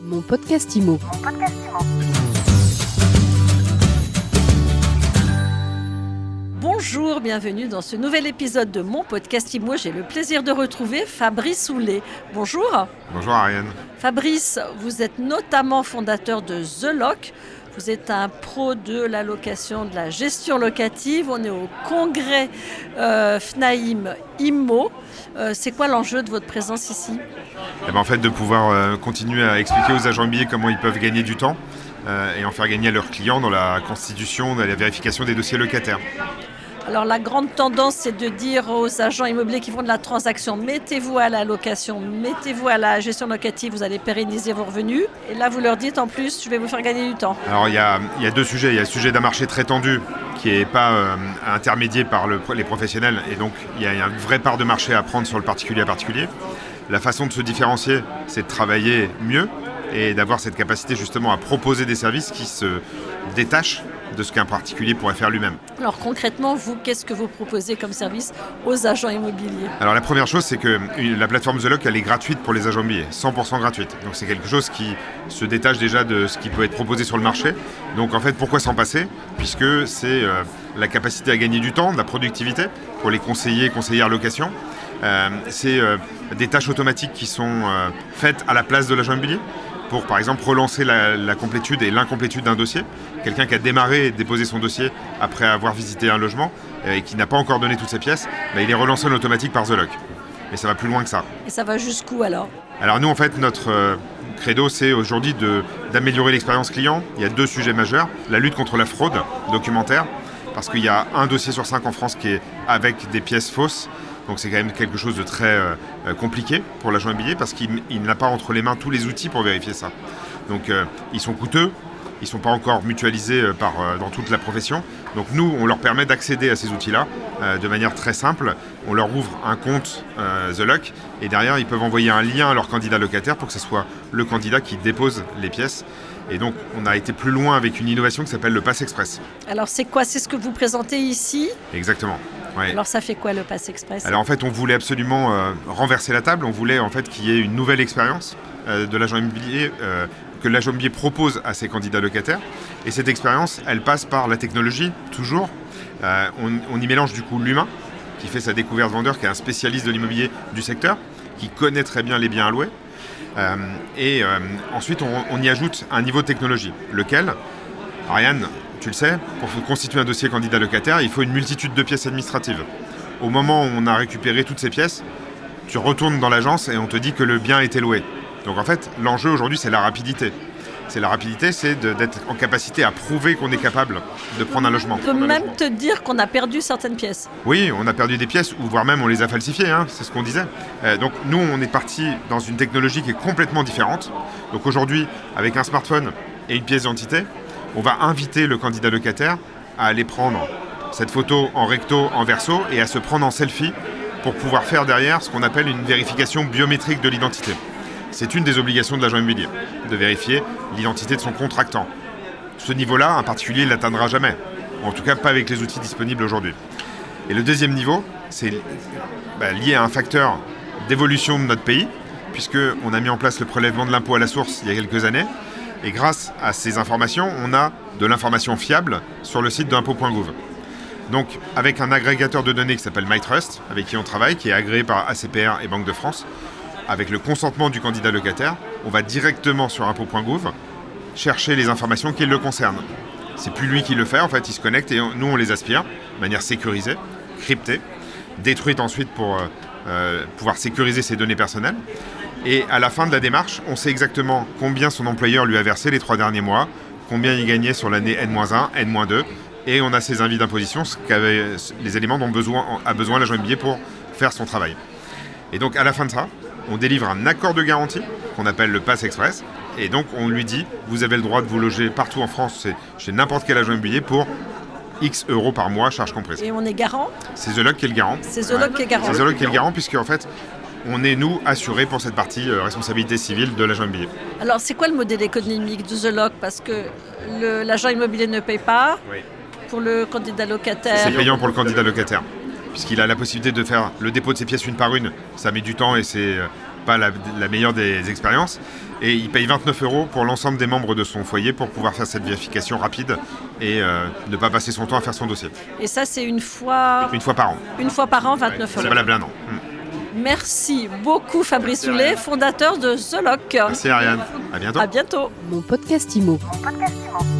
Mon podcast IMO. Bonjour, bienvenue dans ce nouvel épisode de mon podcast IMO. J'ai le plaisir de retrouver Fabrice Soulet. Bonjour. Bonjour Ariane. Fabrice, vous êtes notamment fondateur de The Lock. Vous êtes un pro de la location, de la gestion locative. On est au congrès euh, FNAIM IMO. Euh, c'est quoi l'enjeu de votre présence ici? Eh ben, En fait, de pouvoir euh, continuer à expliquer aux agents immobiliers comment ils peuvent gagner du temps et en faire gagner à leurs clients dans la constitution, dans la vérification des dossiers locataires. Alors la grande tendance, c'est de dire aux agents immobiliers qui font de la transaction, mettez-vous à la location, mettez-vous à la gestion locative, vous allez pérenniser vos revenus. Et là, vous leur dites en plus, je vais vous faire gagner du temps. Alors il y a, deux sujets. Il y a le sujet d'un marché très tendu qui n'est pas euh, intermédié par les professionnels. Et donc il y a une vraie part de marché à prendre sur le particulier à particulier. La façon de se différencier, c'est de travailler mieux et d'avoir cette capacité justement à proposer des services qui se détachent de ce qu'un particulier pourrait faire lui-même. Alors concrètement, vous, qu'est-ce que vous proposez comme service aux agents immobiliers? Alors la première chose, c'est que la plateforme The Lock, elle est gratuite pour les agents immobiliers, 100% gratuite. Donc c'est quelque chose qui se détache déjà de ce qui peut être proposé sur le marché. Donc en fait, pourquoi s'en passer? Puisque c'est euh, la capacité à gagner du temps, de la productivité pour les conseillers et conseillères location. Euh, c'est euh, des tâches automatiques qui sont faites à la place de l'agent immobilier pour par exemple relancer la, complétude et l'incomplétude d'un dossier. Quelqu'un qui a démarré et déposé son dossier après avoir visité un logement euh, et qui n'a pas encore donné toutes ses pièces, bah, il est relancé en automatique par The Lock. Mais ça va plus loin que ça. Et ça va jusqu'où alors? Alors nous en fait notre euh, credo c'est aujourd'hui d'améliorer l'expérience client. Il y a deux sujets majeurs. La lutte contre la fraude documentaire, parce qu'il y a un dossier sur cinq en France qui est avec des pièces fausses. Donc c'est quand même quelque chose de très euh, euh, compliqué pour l'agent immobilier parce qu'il n'a pas entre les mains tous les outils pour vérifier ça. Donc euh, ils sont coûteux, ils ne sont pas encore mutualisés par, dans toute la profession. Donc nous, on leur permet d'accéder à ces outils-là de manière très simple. On leur ouvre un compte The Lock et derrière, ils peuvent envoyer un lien à leur candidat locataire pour que ce soit le candidat qui dépose les pièces. Et donc, on a été plus loin avec une innovation qui s'appelle le Pass Express. Alors, c'est quoi? C'est ce que vous présentez ici? Exactement. Alors ça fait quoi le Pass Express? Alors en fait on voulait absolument euh, renverser la table, on voulait en fait qu'il y ait une nouvelle expérience euh, de l'agent immobilier euh, que l'agent immobilier propose à ses candidats locataires. Et cette expérience, elle passe par la technologie, toujours. On, y mélange du coup l'humain, qui fait sa découverte vendeur, qui est un spécialiste de l'immobilier du secteur, qui connaît très bien les biens alloués. et ensuite on, on y ajoute un niveau de technologie, lequel, Ariane, tu le sais, pour constituer un dossier candidat locataire, il faut une multitude de pièces administratives. Au moment où on a récupéré toutes ces pièces, tu retournes dans l'agence et on te dit que le bien a été loué. Donc en fait, l'enjeu aujourd'hui, c'est la rapidité. C'est la rapidité, c'est d'être en capacité à prouver qu'on est capable de prendre un logement. On peut même te dire qu'on a perdu certaines pièces. Oui, on a perdu des pièces, ou voire même on les a falsifiées, hein, c'est ce qu'on disait. Euh, donc nous, on est parti dans une technologie qui est complètement différente. Donc aujourd'hui, avec un smartphone et une pièce d'identité, on va inviter le candidat locataire à aller prendre cette photo en recto, en verso et à se prendre en selfie pour pouvoir faire derrière ce qu'on appelle une vérification biométrique de l'identité. C'est une des obligations de l'agent immobilier, de vérifier l'identité de son contractant. Ce niveau-là, un particulier ne l'atteindra jamais, en tout cas pas avec les outils disponibles aujourd'hui. Et le deuxième niveau, c'est bah, lié à un facteur d'évolution de notre pays, puisqu'on a mis en place le prélèvement de l'impôt à la source il y a quelques années, et grâce à ces informations, on a de l'information fiable sur le site d'impôt.gouv. Donc, avec un agrégateur de données qui s'appelle MyTrust, avec qui on travaille, qui est agréé par ACPR et Banque de France, avec le consentement du candidat locataire, on va directement sur impôt.gouv chercher les informations qui le concernent. C'est plus lui qui le fait, en fait, il se connecte et nous, on les aspire de manière sécurisée, cryptée, détruite ensuite pour euh, euh, pouvoir sécuriser ses données personnelles. Et à la fin de la démarche, on sait exactement combien son employeur lui a versé les trois derniers mois, combien il gagnait sur l'année N-1, N-2, et on a ses invités d'imposition, ce les éléments dont besoin, a besoin l'agent immobilier pour faire son travail. Et donc à la fin de ça, on délivre un accord de garantie qu'on appelle le Pass Express, et donc on lui dit, vous avez le droit de vous loger partout en France, chez n'importe quel agent immobilier pour X euros par mois, charge comprise. Et on est garant? C'est The Lock qui est le garant. C'est The Lock qui est garant. C'est The Lock qui est le garant, puisque en fait, on est, nous, assurés pour cette partie euh, responsabilité civile de l'agent immobilier. Alors, c'est quoi le modèle économique du Lock? Parce que l'agent immobilier ne paye pas pour le candidat locataire. C'est payant pour le candidat locataire, puisqu'il a la possibilité de faire le dépôt de ses pièces une par une. Ça met du temps et c'est euh, pas la, meilleure des expériences. Et il paye 29 euros pour l'ensemble des membres de son foyer pour pouvoir faire cette vérification rapide et euh, ne pas passer son temps à faire son dossier. Et ça, c'est une fois. Une fois par an. Une fois par an, 29 euros. C'est valable un an. Hum. Merci beaucoup Fabrice Soulet, fondateur de Zoloc. Merci Ariane. À bientôt. À bientôt. Mon podcast Imo. Mon podcast Imo.